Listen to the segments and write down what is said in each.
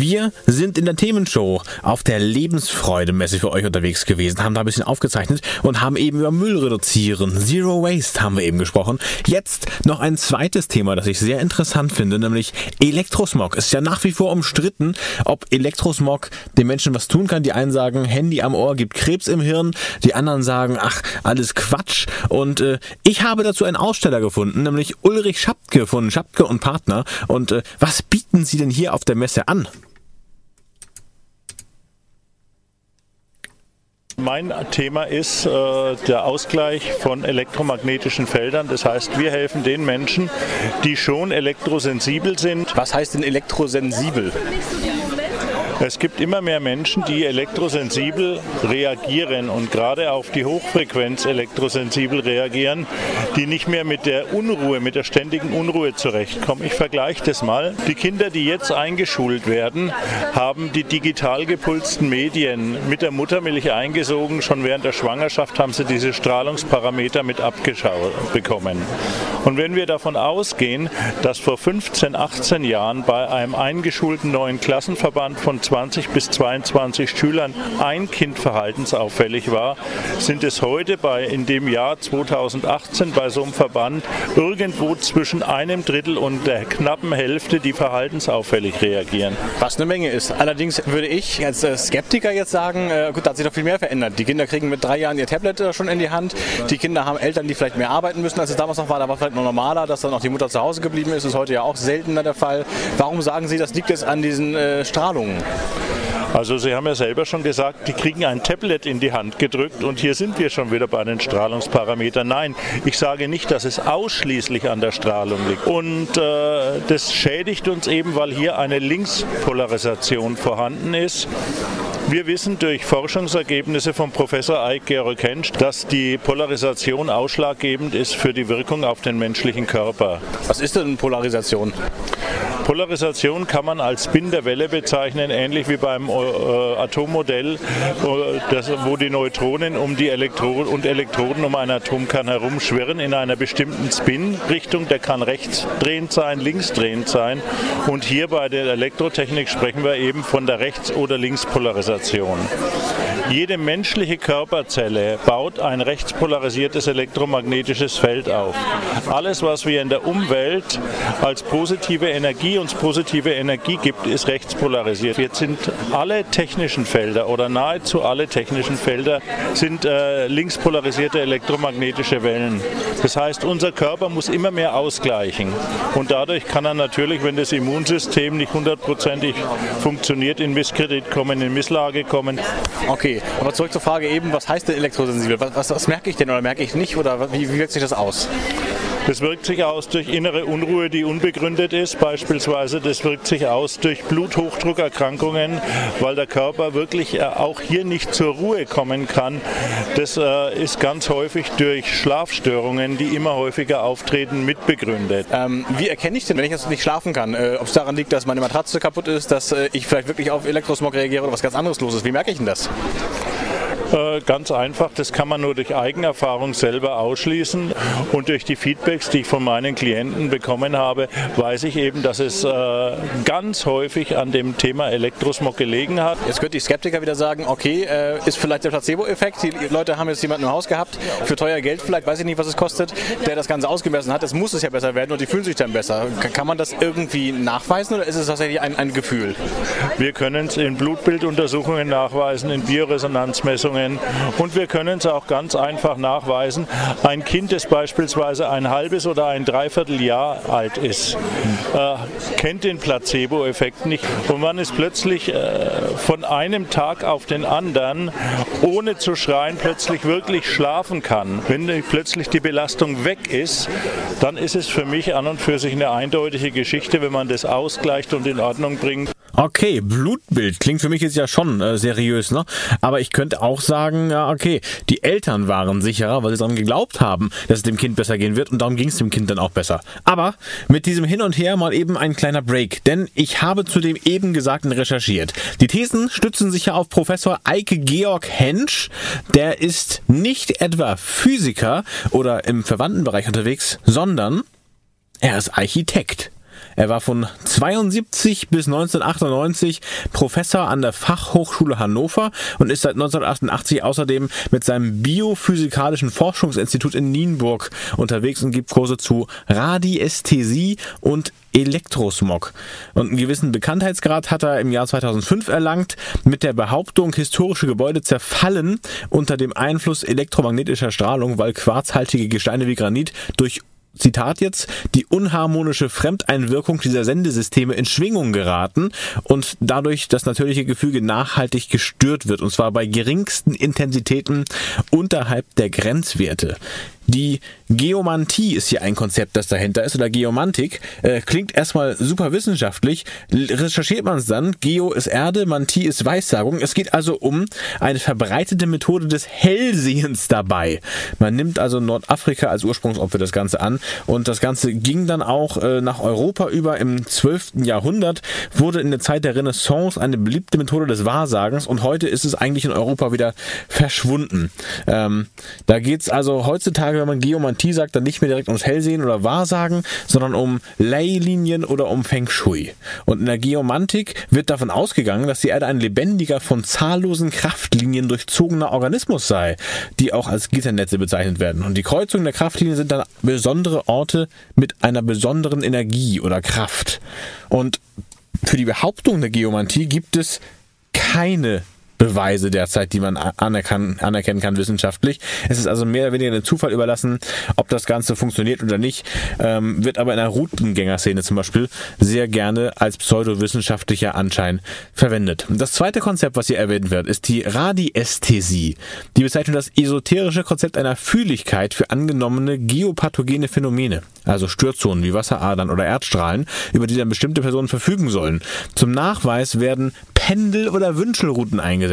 Wir sind in der Themenshow auf der Lebensfreude-Messe für euch unterwegs gewesen, haben da ein bisschen aufgezeichnet und haben eben über Müll reduzieren, Zero Waste haben wir eben gesprochen. Jetzt noch ein zweites Thema, das ich sehr interessant finde, nämlich Elektrosmog. Es ist ja nach wie vor umstritten, ob Elektrosmog den Menschen was tun kann. Die einen sagen, Handy am Ohr gibt Krebs im Hirn, die anderen sagen, ach, alles Quatsch. Und äh, ich habe dazu einen Aussteller gefunden, nämlich Ulrich Schapke von Schapke und Partner. Und äh, was bieten Sie denn hier auf der Messe an? Mein Thema ist äh, der Ausgleich von elektromagnetischen Feldern. Das heißt, wir helfen den Menschen, die schon elektrosensibel sind. Was heißt denn elektrosensibel? Es gibt immer mehr Menschen, die elektrosensibel reagieren und gerade auf die Hochfrequenz elektrosensibel reagieren, die nicht mehr mit der Unruhe, mit der ständigen Unruhe zurechtkommen. Ich vergleiche das mal. Die Kinder, die jetzt eingeschult werden, haben die digital gepulsten Medien mit der Muttermilch eingesogen. Schon während der Schwangerschaft haben sie diese Strahlungsparameter mit abgeschaut bekommen. Und wenn wir davon ausgehen, dass vor 15, 18 Jahren bei einem eingeschulten neuen Klassenverband von 20 bis 22 Schülern ein Kind verhaltensauffällig war, sind es heute bei in dem Jahr 2018 bei so einem Verband irgendwo zwischen einem Drittel und der knappen Hälfte, die verhaltensauffällig reagieren. Was eine Menge ist. Allerdings würde ich als äh, Skeptiker jetzt sagen, äh, gut, da hat sich doch viel mehr verändert. Die Kinder kriegen mit drei Jahren ihr Tablet äh, schon in die Hand. Die Kinder haben Eltern, die vielleicht mehr arbeiten müssen, als es damals noch war. Da war vielleicht noch normaler, dass dann auch die Mutter zu Hause geblieben ist. Das ist heute ja auch seltener der Fall. Warum sagen Sie, das liegt jetzt an diesen äh, Strahlungen? Also Sie haben ja selber schon gesagt, die kriegen ein Tablet in die Hand gedrückt und hier sind wir schon wieder bei den Strahlungsparametern. Nein, ich sage nicht, dass es ausschließlich an der Strahlung liegt. Und äh, das schädigt uns eben, weil hier eine Linkspolarisation vorhanden ist. Wir wissen durch Forschungsergebnisse von Professor Eik Georg Hensch, dass die Polarisation ausschlaggebend ist für die Wirkung auf den menschlichen Körper. Was ist denn Polarisation? Polarisation kann man als Spin der Welle bezeichnen, ähnlich wie beim äh, Atommodell, äh, wo die Neutronen um die Elektroden und Elektroden um einen Atomkern herumschwirren in einer bestimmten Spin-Richtung. Der kann rechtsdrehend sein, linksdrehend sein. Und hier bei der Elektrotechnik sprechen wir eben von der Rechts- oder Linkspolarisation. Jede menschliche Körperzelle baut ein rechtspolarisiertes elektromagnetisches Feld auf. Alles, was wir in der Umwelt als positive Energie uns positive Energie gibt, ist rechtspolarisiert. Jetzt sind alle technischen Felder oder nahezu alle technischen Felder sind äh, linkspolarisierte elektromagnetische Wellen. Das heißt, unser Körper muss immer mehr ausgleichen und dadurch kann er natürlich, wenn das Immunsystem nicht hundertprozentig funktioniert, in Misskredit kommen, in Misslage kommen. Okay, aber zurück zur Frage eben, was heißt denn elektrosensibel? Was, was, was merke ich denn oder merke ich nicht oder wie, wie wirkt sich das aus? Das wirkt sich aus durch innere Unruhe, die unbegründet ist. Beispielsweise, das wirkt sich aus durch Bluthochdruckerkrankungen, weil der Körper wirklich äh, auch hier nicht zur Ruhe kommen kann. Das äh, ist ganz häufig durch Schlafstörungen, die immer häufiger auftreten, mitbegründet. Ähm, wie erkenne ich denn, wenn ich jetzt nicht schlafen kann, äh, ob es daran liegt, dass meine Matratze kaputt ist, dass ich vielleicht wirklich auf Elektrosmog reagiere oder was ganz anderes los ist? Wie merke ich denn das? Äh, ganz einfach, das kann man nur durch Eigenerfahrung selber ausschließen und durch die Feedbacks, die ich von meinen Klienten bekommen habe, weiß ich eben, dass es äh, ganz häufig an dem Thema Elektrosmog gelegen hat. Jetzt könnte die Skeptiker wieder sagen, okay, äh, ist vielleicht der Placebo-Effekt, die Leute haben jetzt jemanden im Haus gehabt, für teuer Geld vielleicht, weiß ich nicht, was es kostet, der das Ganze ausgemessen hat, es muss es ja besser werden und die fühlen sich dann besser. Kann man das irgendwie nachweisen oder ist es tatsächlich ein, ein Gefühl? Wir können es in Blutbilduntersuchungen nachweisen, in Bioresonanzmessungen, Erkrankungen. Und wir können es auch ganz einfach nachweisen. Ein Kind, das beispielsweise ein halbes oder ein Dreivierteljahr alt ist, äh, kennt den Placebo-Effekt nicht. Und man ist plötzlich äh, von einem Tag auf den anderen, ohne zu schreien, plötzlich wirklich schlafen kann. Wenn plötzlich die Belastung weg ist, dann ist es für mich an und für sich eine eindeutige Geschichte, wenn man das ausgleicht und in Ordnung bringt. Okay, Blutbild klingt für mich jetzt ja schon äh, seriös, ne? Aber ich könnte auch sagen, ja, okay, die Eltern waren sicherer, weil sie daran geglaubt haben, dass es dem Kind besser gehen wird und darum ging es dem Kind dann auch besser. Aber mit diesem Hin und Her mal eben ein kleiner Break, denn ich habe zu dem eben Gesagten recherchiert. Die Thesen stützen sich ja auf Professor Eike Georg Hensch. Der ist nicht etwa Physiker oder im verwandten Bereich unterwegs, sondern er ist Architekt. Er war von 72 bis 1998 Professor an der Fachhochschule Hannover und ist seit 1988 außerdem mit seinem Biophysikalischen Forschungsinstitut in Nienburg unterwegs und gibt Kurse zu Radiästhesie und Elektrosmog. Und einen gewissen Bekanntheitsgrad hat er im Jahr 2005 erlangt mit der Behauptung, historische Gebäude zerfallen unter dem Einfluss elektromagnetischer Strahlung, weil quarzhaltige Gesteine wie Granit durch Zitat jetzt, die unharmonische Fremdeinwirkung dieser Sendesysteme in Schwingung geraten und dadurch das natürliche Gefüge nachhaltig gestört wird, und zwar bei geringsten Intensitäten unterhalb der Grenzwerte. Die Geomantie ist hier ein Konzept, das dahinter ist, oder Geomantik. Äh, klingt erstmal super wissenschaftlich. Recherchiert man es dann, Geo ist Erde, Mantie ist Weissagung. Es geht also um eine verbreitete Methode des Hellsehens dabei. Man nimmt also Nordafrika als Ursprungsort für das Ganze an und das Ganze ging dann auch äh, nach Europa über im 12. Jahrhundert, wurde in der Zeit der Renaissance eine beliebte Methode des Wahrsagens und heute ist es eigentlich in Europa wieder verschwunden. Ähm, da geht es also heutzutage wenn man Geomantie sagt, dann nicht mehr direkt ums Hellsehen oder Wahrsagen, sondern um Leylinien oder um Feng Shui. Und in der Geomantik wird davon ausgegangen, dass die Erde ein lebendiger, von zahllosen Kraftlinien durchzogener Organismus sei, die auch als Gitternetze bezeichnet werden. Und die Kreuzungen der Kraftlinien sind dann besondere Orte mit einer besonderen Energie oder Kraft. Und für die Behauptung der Geomantie gibt es keine Beweise derzeit, die man anerkennen kann wissenschaftlich. Es ist also mehr oder weniger dem Zufall überlassen, ob das Ganze funktioniert oder nicht, ähm, wird aber in der Routengängerszene zum Beispiel sehr gerne als pseudowissenschaftlicher Anschein verwendet. Das zweite Konzept, was hier erwähnt wird, ist die Radiästhesie. Die bezeichnet das esoterische Konzept einer Fühligkeit für angenommene geopathogene Phänomene, also Störzonen wie Wasseradern oder Erdstrahlen, über die dann bestimmte Personen verfügen sollen. Zum Nachweis werden Pendel- oder Wünschelrouten eingesetzt.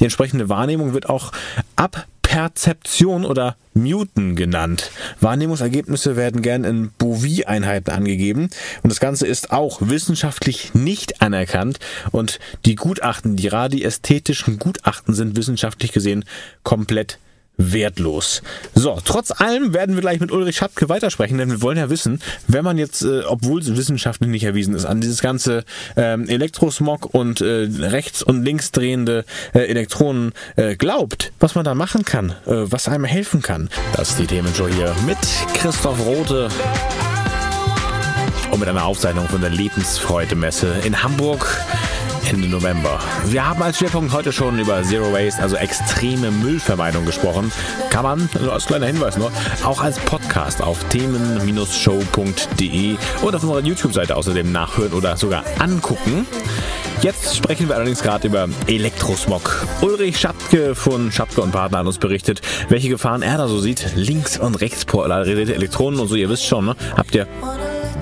Die entsprechende Wahrnehmung wird auch Abperzeption oder Newton genannt. Wahrnehmungsergebnisse werden gern in Bovie-Einheiten angegeben. Und das Ganze ist auch wissenschaftlich nicht anerkannt. Und die Gutachten, die radiästhetischen Gutachten sind wissenschaftlich gesehen komplett wertlos. So, trotz allem werden wir gleich mit Ulrich Schapke weitersprechen, denn wir wollen ja wissen, wenn man jetzt, äh, obwohl es wissenschaftlich nicht erwiesen ist, an dieses ganze ähm, Elektrosmog und äh, rechts und links drehende äh, Elektronen äh, glaubt, was man da machen kann, äh, was einem helfen kann. Das ist die Themenshow hier mit Christoph Rote und mit einer Aufzeichnung von der Lebensfreude-Messe in Hamburg. Ende November. Wir haben als Schwerpunkt heute schon über Zero Waste, also extreme Müllvermeidung gesprochen. Kann man, also als kleiner Hinweis nur, auch als Podcast auf themen-show.de und auf unserer YouTube-Seite außerdem nachhören oder sogar angucken. Jetzt sprechen wir allerdings gerade über Elektrosmog. Ulrich Schapke von Schapke und Partner hat uns berichtet, welche Gefahren er da so sieht. Links- und rechtspolarierte Elektronen und so, ihr wisst schon, ne? Habt ihr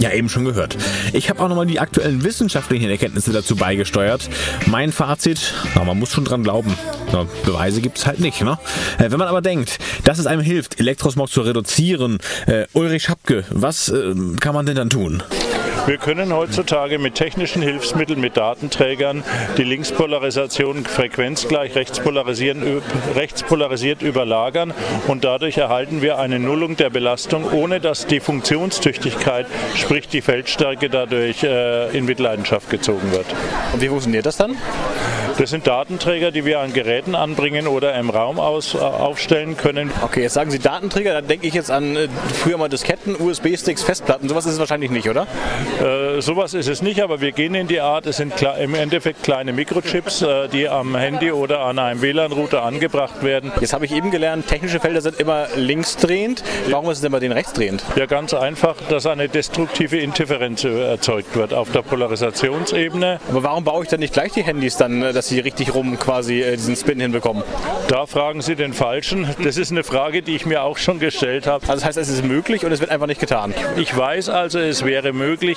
ja, eben schon gehört. Ich habe auch nochmal die aktuellen wissenschaftlichen Erkenntnisse dazu beigesteuert. Mein Fazit, na, man muss schon dran glauben. Na, Beweise gibt es halt nicht. Ne? Äh, wenn man aber denkt, dass es einem hilft, Elektrosmog zu reduzieren, äh, Ulrich Schapke, was äh, kann man denn dann tun? Wir können heutzutage mit technischen Hilfsmitteln, mit Datenträgern die Linkspolarisation frequenzgleich rechtspolarisiert überlagern und dadurch erhalten wir eine Nullung der Belastung, ohne dass die Funktionstüchtigkeit, sprich die Feldstärke dadurch äh, in Mitleidenschaft gezogen wird. Und wie funktioniert das dann? Das sind Datenträger, die wir an Geräten anbringen oder im Raum aus, äh, aufstellen können. Okay, jetzt sagen Sie Datenträger, da denke ich jetzt an äh, früher mal Disketten, USB-Sticks, Festplatten. Sowas ist es wahrscheinlich nicht, oder? Äh, sowas ist es nicht, aber wir gehen in die Art. Es sind im Endeffekt kleine Mikrochips, äh, die am Handy oder an einem WLAN-Router angebracht werden. Jetzt habe ich eben gelernt, technische Felder sind immer linksdrehend. Warum ist es denn bei denen rechtsdrehend? Ja, ganz einfach, dass eine destruktive Interferenz erzeugt wird auf der Polarisationsebene. Aber warum baue ich dann nicht gleich die Handys dann? Das dass sie richtig rum quasi äh, diesen Spin hinbekommen? Da fragen Sie den Falschen. Das ist eine Frage, die ich mir auch schon gestellt habe. Also das heißt, es ist möglich und es wird einfach nicht getan. Ich weiß also, es wäre möglich,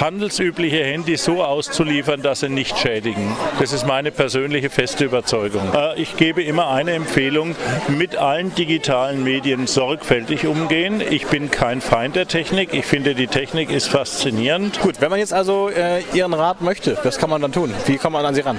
handelsübliche Handys so auszuliefern, dass sie nicht schädigen. Das ist meine persönliche feste Überzeugung. Äh, ich gebe immer eine Empfehlung, mit allen digitalen Medien sorgfältig umgehen. Ich bin kein Feind der Technik. Ich finde, die Technik ist faszinierend. Gut, wenn man jetzt also äh, Ihren Rat möchte, was kann man dann tun? Wie kommt man an Sie ran?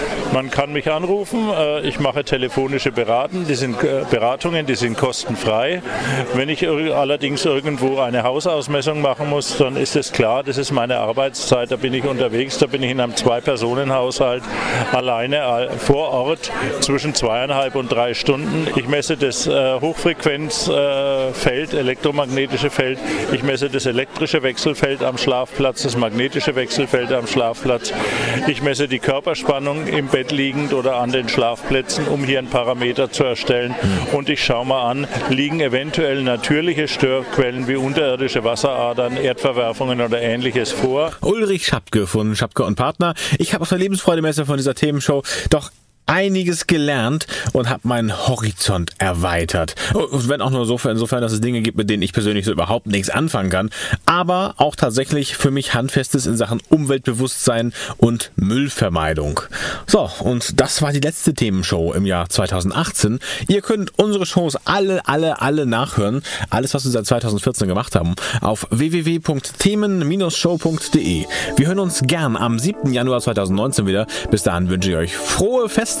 Man kann mich anrufen. Äh, ich mache telefonische Beraten, die sind, äh, Beratungen, die sind kostenfrei. Wenn ich allerdings irgendwo eine Hausausmessung machen muss, dann ist es klar, das ist meine Arbeitszeit. Da bin ich unterwegs, da bin ich in einem Zwei-Personen-Haushalt alleine äh, vor Ort zwischen zweieinhalb und drei Stunden. Ich messe das Hochfrequenzfeld, elektromagnetische Feld. Ich messe das elektrische Wechselfeld am Schlafplatz, das magnetische Wechselfeld am Schlafplatz. Ich messe die Körperspannung im Bett Bett liegend oder an den Schlafplätzen, um hier einen Parameter zu erstellen. Und ich schaue mal an, liegen eventuell natürliche Störquellen wie unterirdische Wasseradern, Erdverwerfungen oder ähnliches vor. Ulrich Schapke von Schapke und Partner. Ich habe auf der Lebensfreudemesse von dieser Themenshow doch einiges gelernt und habe meinen Horizont erweitert. Und wenn auch nur insofern, insofern, dass es Dinge gibt, mit denen ich persönlich so überhaupt nichts anfangen kann, aber auch tatsächlich für mich Handfestes in Sachen Umweltbewusstsein und Müllvermeidung. So, und das war die letzte Themenshow im Jahr 2018. Ihr könnt unsere Shows alle, alle, alle nachhören. Alles, was wir seit 2014 gemacht haben, auf www.themen-show.de. Wir hören uns gern am 7. Januar 2019 wieder. Bis dahin wünsche ich euch frohe Feste